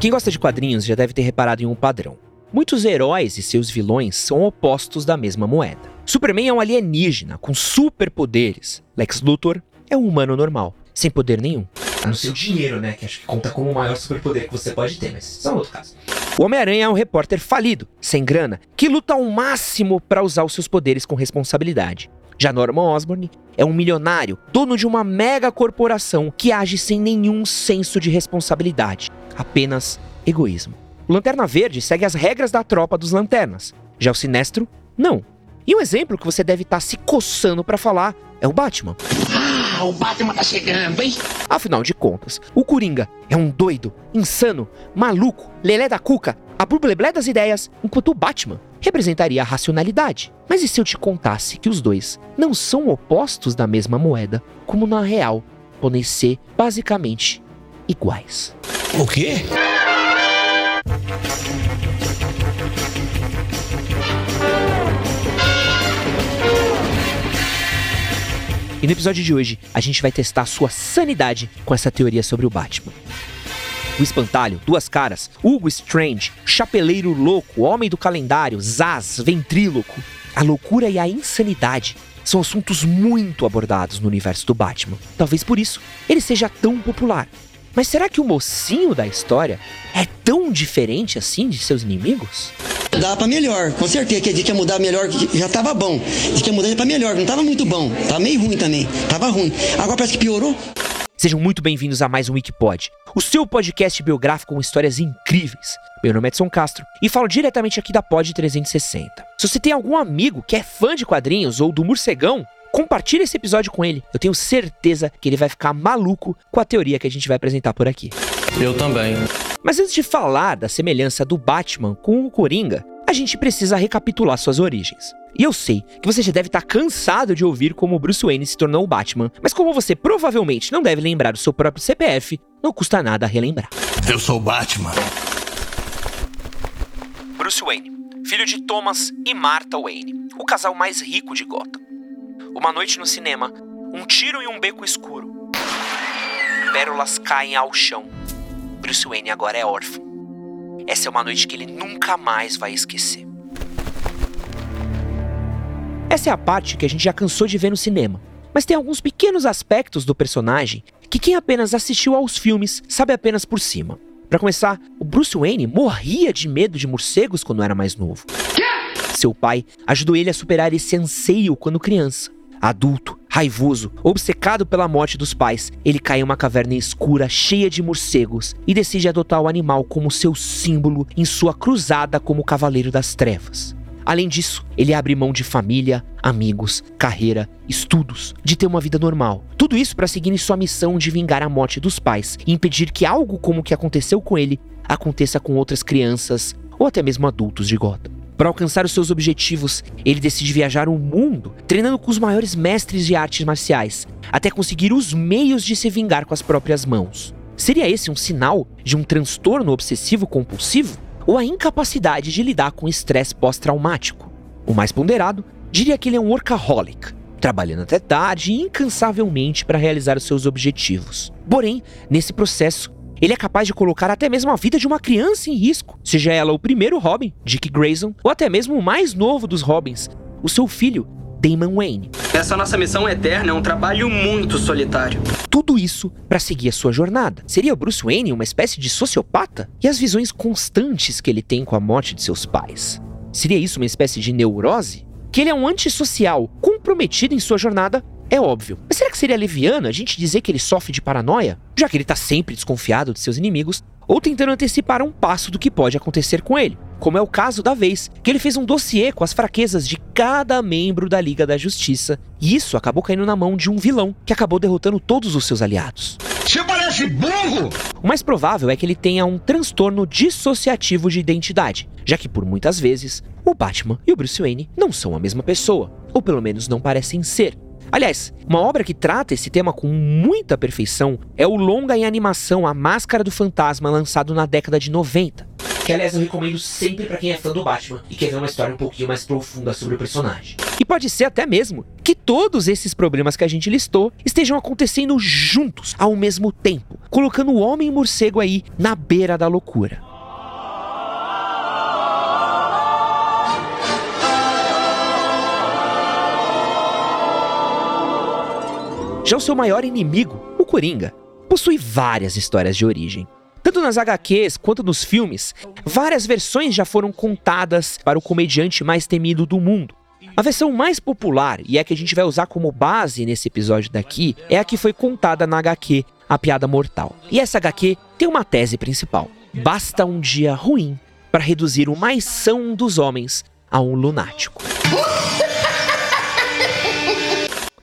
Quem gosta de quadrinhos já deve ter reparado em um padrão. Muitos heróis e seus vilões são opostos da mesma moeda. Superman é um alienígena com superpoderes. Lex Luthor é um humano normal, sem poder nenhum. A não ser o dinheiro, né? Que acho que conta como o maior superpoder que você pode ter, mas isso é outro caso. O Homem-Aranha é um repórter falido, sem grana, que luta ao máximo para usar os seus poderes com responsabilidade. Já Norman Osborn é um milionário, dono de uma mega corporação que age sem nenhum senso de responsabilidade, apenas egoísmo. O Lanterna Verde segue as regras da tropa dos Lanternas. Já o Sinestro, não. E um exemplo que você deve estar tá se coçando para falar é o Batman. Ah, o Batman tá chegando, hein? Afinal de contas, o Coringa é um doido, insano, maluco, lelé da cuca, a blubleblé das ideias, enquanto o Batman representaria a racionalidade. Mas e se eu te contasse que os dois não são opostos da mesma moeda, como na real podem ser basicamente iguais? O quê? E no episódio de hoje, a gente vai testar sua sanidade com essa teoria sobre o Batman. O Espantalho, Duas Caras, Hugo Strange, Chapeleiro Louco, Homem do Calendário, Zaz, Ventríloco. A loucura e a insanidade são assuntos muito abordados no universo do Batman. Talvez por isso ele seja tão popular. Mas será que o mocinho da história é tão diferente assim de seus inimigos? Dá para melhor, com certeza que a gente ia mudar melhor, já tava bom. A gente ia mudar para melhor, não tava muito bom, tava meio ruim também, tava ruim. Agora parece que piorou. Sejam muito bem-vindos a mais um Wikipod, o seu podcast biográfico com histórias incríveis. Meu nome é Edson Castro e falo diretamente aqui da Pod 360. Se você tem algum amigo que é fã de quadrinhos ou do morcegão, compartilhe esse episódio com ele. Eu tenho certeza que ele vai ficar maluco com a teoria que a gente vai apresentar por aqui. Eu também. Mas antes de falar da semelhança do Batman com o Coringa, a gente precisa recapitular suas origens. E eu sei que você já deve estar cansado de ouvir como Bruce Wayne se tornou o Batman, mas como você provavelmente não deve lembrar do seu próprio CPF, não custa nada relembrar. Eu sou o Batman. Bruce Wayne, filho de Thomas e Martha Wayne, o casal mais rico de Gotham. Uma noite no cinema, um tiro em um beco escuro. Pérolas caem ao chão. Bruce Wayne agora é órfão. Essa é uma noite que ele nunca mais vai esquecer. Essa é a parte que a gente já cansou de ver no cinema, mas tem alguns pequenos aspectos do personagem que quem apenas assistiu aos filmes sabe apenas por cima. Para começar, o Bruce Wayne morria de medo de morcegos quando era mais novo. Seu pai ajudou ele a superar esse anseio quando criança. Adulto, raivoso, obcecado pela morte dos pais, ele cai em uma caverna escura cheia de morcegos e decide adotar o animal como seu símbolo em sua cruzada como Cavaleiro das Trevas. Além disso, ele abre mão de família, amigos, carreira, estudos, de ter uma vida normal. Tudo isso para seguir em sua missão de vingar a morte dos pais e impedir que algo como o que aconteceu com ele aconteça com outras crianças ou até mesmo adultos de Gotham. Para alcançar os seus objetivos, ele decide viajar o mundo, treinando com os maiores mestres de artes marciais, até conseguir os meios de se vingar com as próprias mãos. Seria esse um sinal de um transtorno obsessivo compulsivo? ou a incapacidade de lidar com estresse pós-traumático. O mais ponderado diria que ele é um workaholic, trabalhando até tarde e incansavelmente para realizar os seus objetivos. Porém, nesse processo, ele é capaz de colocar até mesmo a vida de uma criança em risco, seja ela o primeiro Robin, Dick Grayson, ou até mesmo o mais novo dos Robins, o seu filho, Damon Wayne. Essa nossa missão eterna é um trabalho muito solitário. Tudo isso para seguir a sua jornada. Seria Bruce Wayne uma espécie de sociopata? E as visões constantes que ele tem com a morte de seus pais? Seria isso uma espécie de neurose? Que ele é um antissocial comprometido em sua jornada é óbvio. Mas será que seria leviano a gente dizer que ele sofre de paranoia? Já que ele tá sempre desconfiado de seus inimigos, ou tentando antecipar um passo do que pode acontecer com ele como é o caso da vez que ele fez um dossiê com as fraquezas de cada membro da Liga da Justiça, e isso acabou caindo na mão de um vilão que acabou derrotando todos os seus aliados. Você parece burro! O mais provável é que ele tenha um transtorno dissociativo de identidade, já que por muitas vezes o Batman e o Bruce Wayne não são a mesma pessoa, ou pelo menos não parecem ser. Aliás, uma obra que trata esse tema com muita perfeição é o longa em animação A Máscara do Fantasma, lançado na década de 90. que aliás eu recomendo sempre para quem é fã do Batman e quer ver uma história um pouquinho mais profunda sobre o personagem. E pode ser até mesmo que todos esses problemas que a gente listou estejam acontecendo juntos ao mesmo tempo, colocando o homem morcego aí na beira da loucura. Já o seu maior inimigo, o Coringa, possui várias histórias de origem. Tanto nas HQs quanto nos filmes, várias versões já foram contadas para o comediante mais temido do mundo. A versão mais popular, e é a que a gente vai usar como base nesse episódio daqui, é a que foi contada na HQ A Piada Mortal. E essa HQ tem uma tese principal: basta um dia ruim para reduzir o mais são dos homens a um lunático.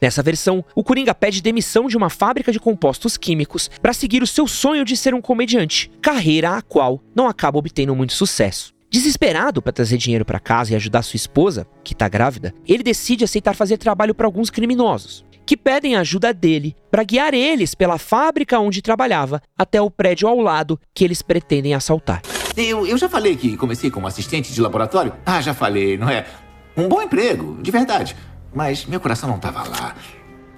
Nessa versão, o Coringa pede demissão de uma fábrica de compostos químicos para seguir o seu sonho de ser um comediante, carreira a qual não acaba obtendo muito sucesso. Desesperado para trazer dinheiro para casa e ajudar sua esposa, que está grávida, ele decide aceitar fazer trabalho para alguns criminosos, que pedem ajuda dele para guiar eles pela fábrica onde trabalhava até o prédio ao lado que eles pretendem assaltar. Eu, eu já falei que comecei como assistente de laboratório? Ah, já falei, não é? Um bom emprego, de verdade mas meu coração não estava lá.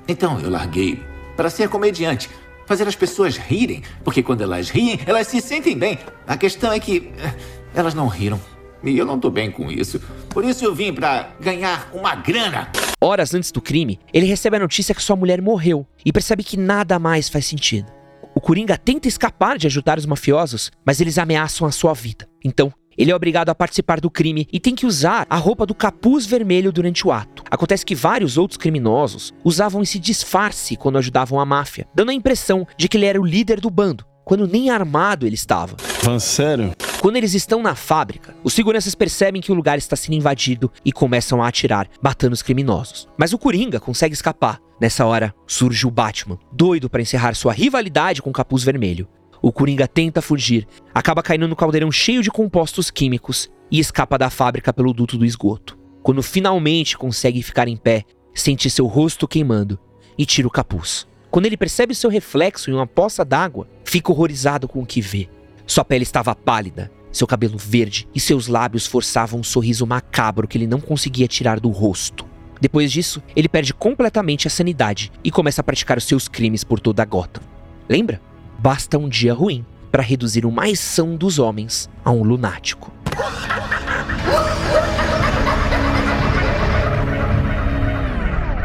Então eu larguei para ser comediante, fazer as pessoas rirem, porque quando elas riem, elas se sentem bem. A questão é que eh, elas não riram. E eu não tô bem com isso. Por isso eu vim para ganhar uma grana. Horas antes do crime, ele recebe a notícia que sua mulher morreu e percebe que nada mais faz sentido. O Coringa tenta escapar de ajudar os mafiosos, mas eles ameaçam a sua vida. Então, ele é obrigado a participar do crime e tem que usar a roupa do capuz vermelho durante o ato. Acontece que vários outros criminosos usavam esse disfarce quando ajudavam a máfia, dando a impressão de que ele era o líder do bando, quando nem armado ele estava. Van sério? Quando eles estão na fábrica, os seguranças percebem que o lugar está sendo invadido e começam a atirar, matando os criminosos. Mas o Coringa consegue escapar. Nessa hora, surge o Batman, doido para encerrar sua rivalidade com o Capuz Vermelho. O Coringa tenta fugir, acaba caindo no caldeirão cheio de compostos químicos e escapa da fábrica pelo duto do esgoto. Quando finalmente consegue ficar em pé, sente seu rosto queimando e tira o capuz. Quando ele percebe seu reflexo em uma poça d'água, fica horrorizado com o que vê. Sua pele estava pálida, seu cabelo verde e seus lábios forçavam um sorriso macabro que ele não conseguia tirar do rosto. Depois disso, ele perde completamente a sanidade e começa a praticar os seus crimes por toda a Gotham. Lembra? Basta um dia ruim para reduzir o mais são dos homens a um lunático.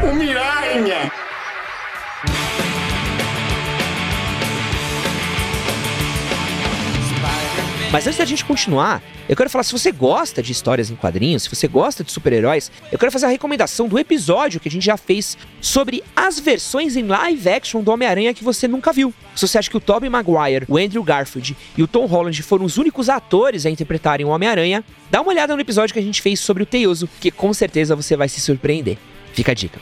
O Miranha! Mas antes da gente continuar, eu quero falar, se você gosta de histórias em quadrinhos, se você gosta de super-heróis, eu quero fazer a recomendação do episódio que a gente já fez sobre as versões em live action do Homem-Aranha que você nunca viu. Se você acha que o Tobey Maguire, o Andrew Garfield e o Tom Holland foram os únicos atores a interpretarem o Homem-Aranha, dá uma olhada no episódio que a gente fez sobre o Teioso, que com certeza você vai se surpreender. Fica a dica.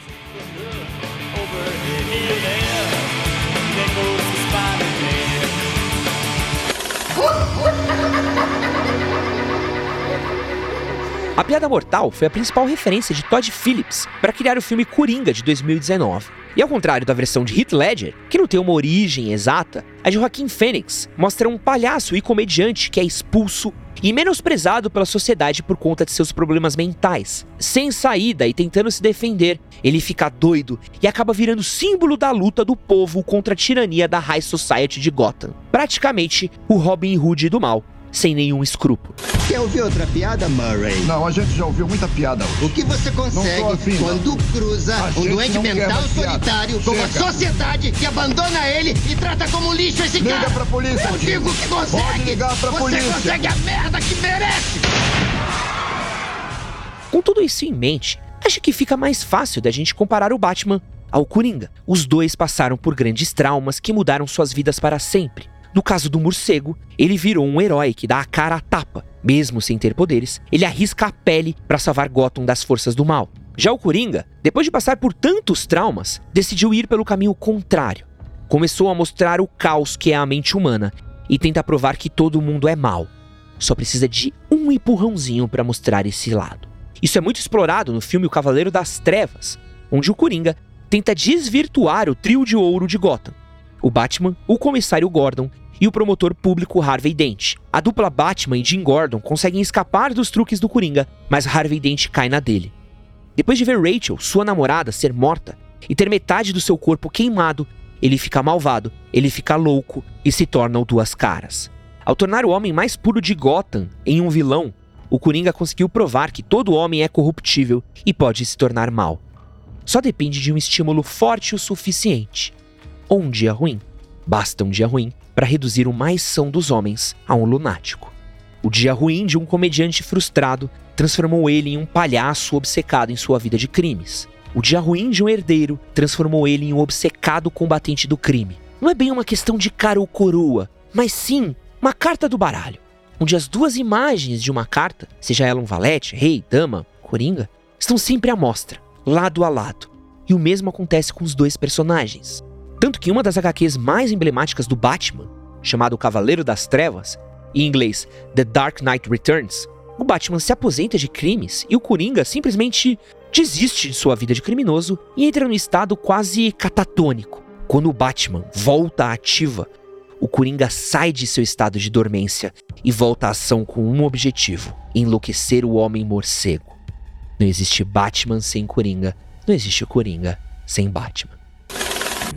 A Piada Mortal foi a principal referência de Todd Phillips para criar o filme Coringa de 2019. E ao contrário da versão de Heath Ledger, que não tem uma origem exata, a de Joaquim Phoenix mostra um palhaço e comediante que é expulso e menosprezado pela sociedade por conta de seus problemas mentais. Sem saída e tentando se defender, ele fica doido e acaba virando símbolo da luta do povo contra a tirania da High Society de Gotham. Praticamente o Robin Hood do mal, sem nenhum escrúpulo. Quer ouvir outra piada, Murray? Não, a gente já ouviu muita piada hoje. O que você consegue afim, não. quando cruza A um doente mental solitário com uma Chega. sociedade que abandona ele e trata como lixo esse Liga cara? pra polícia, Eu digo que consegue! Pode ligar pra você polícia. consegue a merda que merece! Com tudo isso em mente, acho que fica mais fácil da gente comparar o Batman ao Coringa. Os dois passaram por grandes traumas que mudaram suas vidas para sempre. No caso do morcego, ele virou um herói que dá a cara à tapa. Mesmo sem ter poderes, ele arrisca a pele para salvar Gotham das forças do mal. Já o Coringa, depois de passar por tantos traumas, decidiu ir pelo caminho contrário. Começou a mostrar o caos que é a mente humana e tenta provar que todo mundo é mal. Só precisa de um empurrãozinho para mostrar esse lado. Isso é muito explorado no filme O Cavaleiro das Trevas, onde o Coringa tenta desvirtuar o trio de ouro de Gotham. O Batman, o comissário Gordon e o promotor público Harvey Dent. A dupla Batman e Jim Gordon conseguem escapar dos truques do Coringa, mas Harvey Dent cai na dele. Depois de ver Rachel, sua namorada, ser morta e ter metade do seu corpo queimado, ele fica malvado, ele fica louco e se torna o Duas Caras. Ao tornar o homem mais puro de Gotham em um vilão, o Coringa conseguiu provar que todo homem é corruptível e pode se tornar mal. Só depende de um estímulo forte o suficiente. Ou um dia ruim. Basta um dia ruim para reduzir o mais são dos homens a um lunático. O dia ruim de um comediante frustrado transformou ele em um palhaço obcecado em sua vida de crimes. O dia ruim de um herdeiro transformou ele em um obcecado combatente do crime. Não é bem uma questão de cara ou coroa, mas sim uma carta do baralho, onde as duas imagens de uma carta, seja ela um valete, rei, dama, coringa, estão sempre à mostra, lado a lado. E o mesmo acontece com os dois personagens. Tanto que uma das HQs mais emblemáticas do Batman, chamado Cavaleiro das Trevas, em inglês The Dark Knight Returns, o Batman se aposenta de crimes e o Coringa simplesmente desiste de sua vida de criminoso e entra num estado quase catatônico. Quando o Batman volta à ativa, o Coringa sai de seu estado de dormência e volta à ação com um objetivo: enlouquecer o Homem Morcego. Não existe Batman sem Coringa, não existe Coringa sem Batman.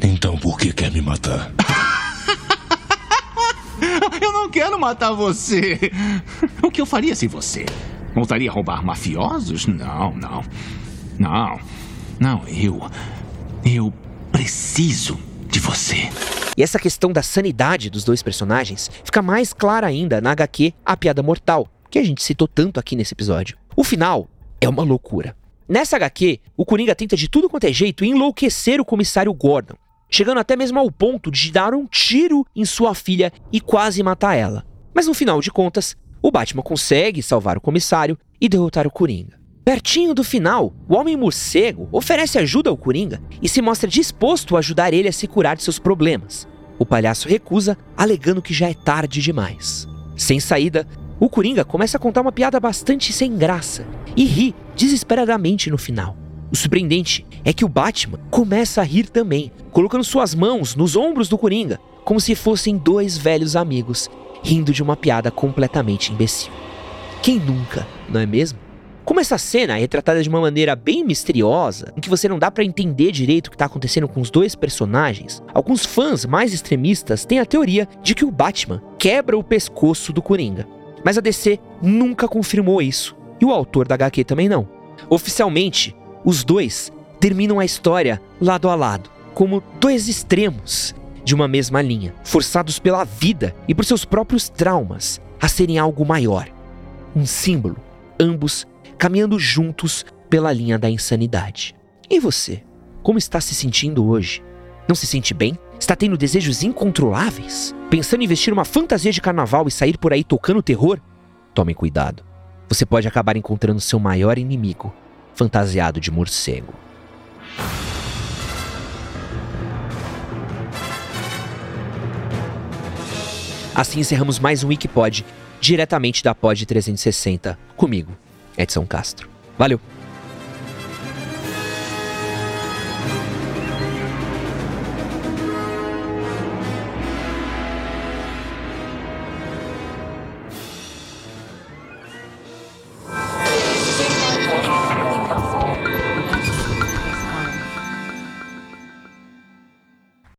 Então por que quer me matar? eu não quero matar você. O que eu faria sem você? Voltaria a roubar mafiosos? Não, não. Não. Não, eu. Eu preciso de você. E essa questão da sanidade dos dois personagens fica mais clara ainda na HQ A Piada Mortal, que a gente citou tanto aqui nesse episódio. O final é uma loucura. Nessa HQ, o Coringa tenta de tudo quanto é jeito enlouquecer o comissário Gordon, chegando até mesmo ao ponto de dar um tiro em sua filha e quase matar ela. Mas no final de contas, o Batman consegue salvar o comissário e derrotar o Coringa. Pertinho do final, o Homem-Morcego oferece ajuda ao Coringa e se mostra disposto a ajudar ele a se curar de seus problemas. O palhaço recusa, alegando que já é tarde demais. Sem saída, o Coringa começa a contar uma piada bastante sem graça e ri desesperadamente no final. O surpreendente é que o Batman começa a rir também, colocando suas mãos nos ombros do Coringa, como se fossem dois velhos amigos, rindo de uma piada completamente imbecil. Quem nunca, não é mesmo? Como essa cena é retratada de uma maneira bem misteriosa, em que você não dá para entender direito o que tá acontecendo com os dois personagens, alguns fãs mais extremistas têm a teoria de que o Batman quebra o pescoço do Coringa. Mas a DC nunca confirmou isso, e o autor da HQ também não. Oficialmente, os dois terminam a história lado a lado, como dois extremos de uma mesma linha, forçados pela vida e por seus próprios traumas a serem algo maior. Um símbolo, ambos caminhando juntos pela linha da insanidade. E você? Como está se sentindo hoje? Não se sente bem? Está tendo desejos incontroláveis? Pensando em vestir uma fantasia de carnaval e sair por aí tocando terror? Tome cuidado. Você pode acabar encontrando seu maior inimigo, fantasiado de morcego. Assim encerramos mais um Wikipod, diretamente da Pod 360, comigo, Edson Castro. Valeu!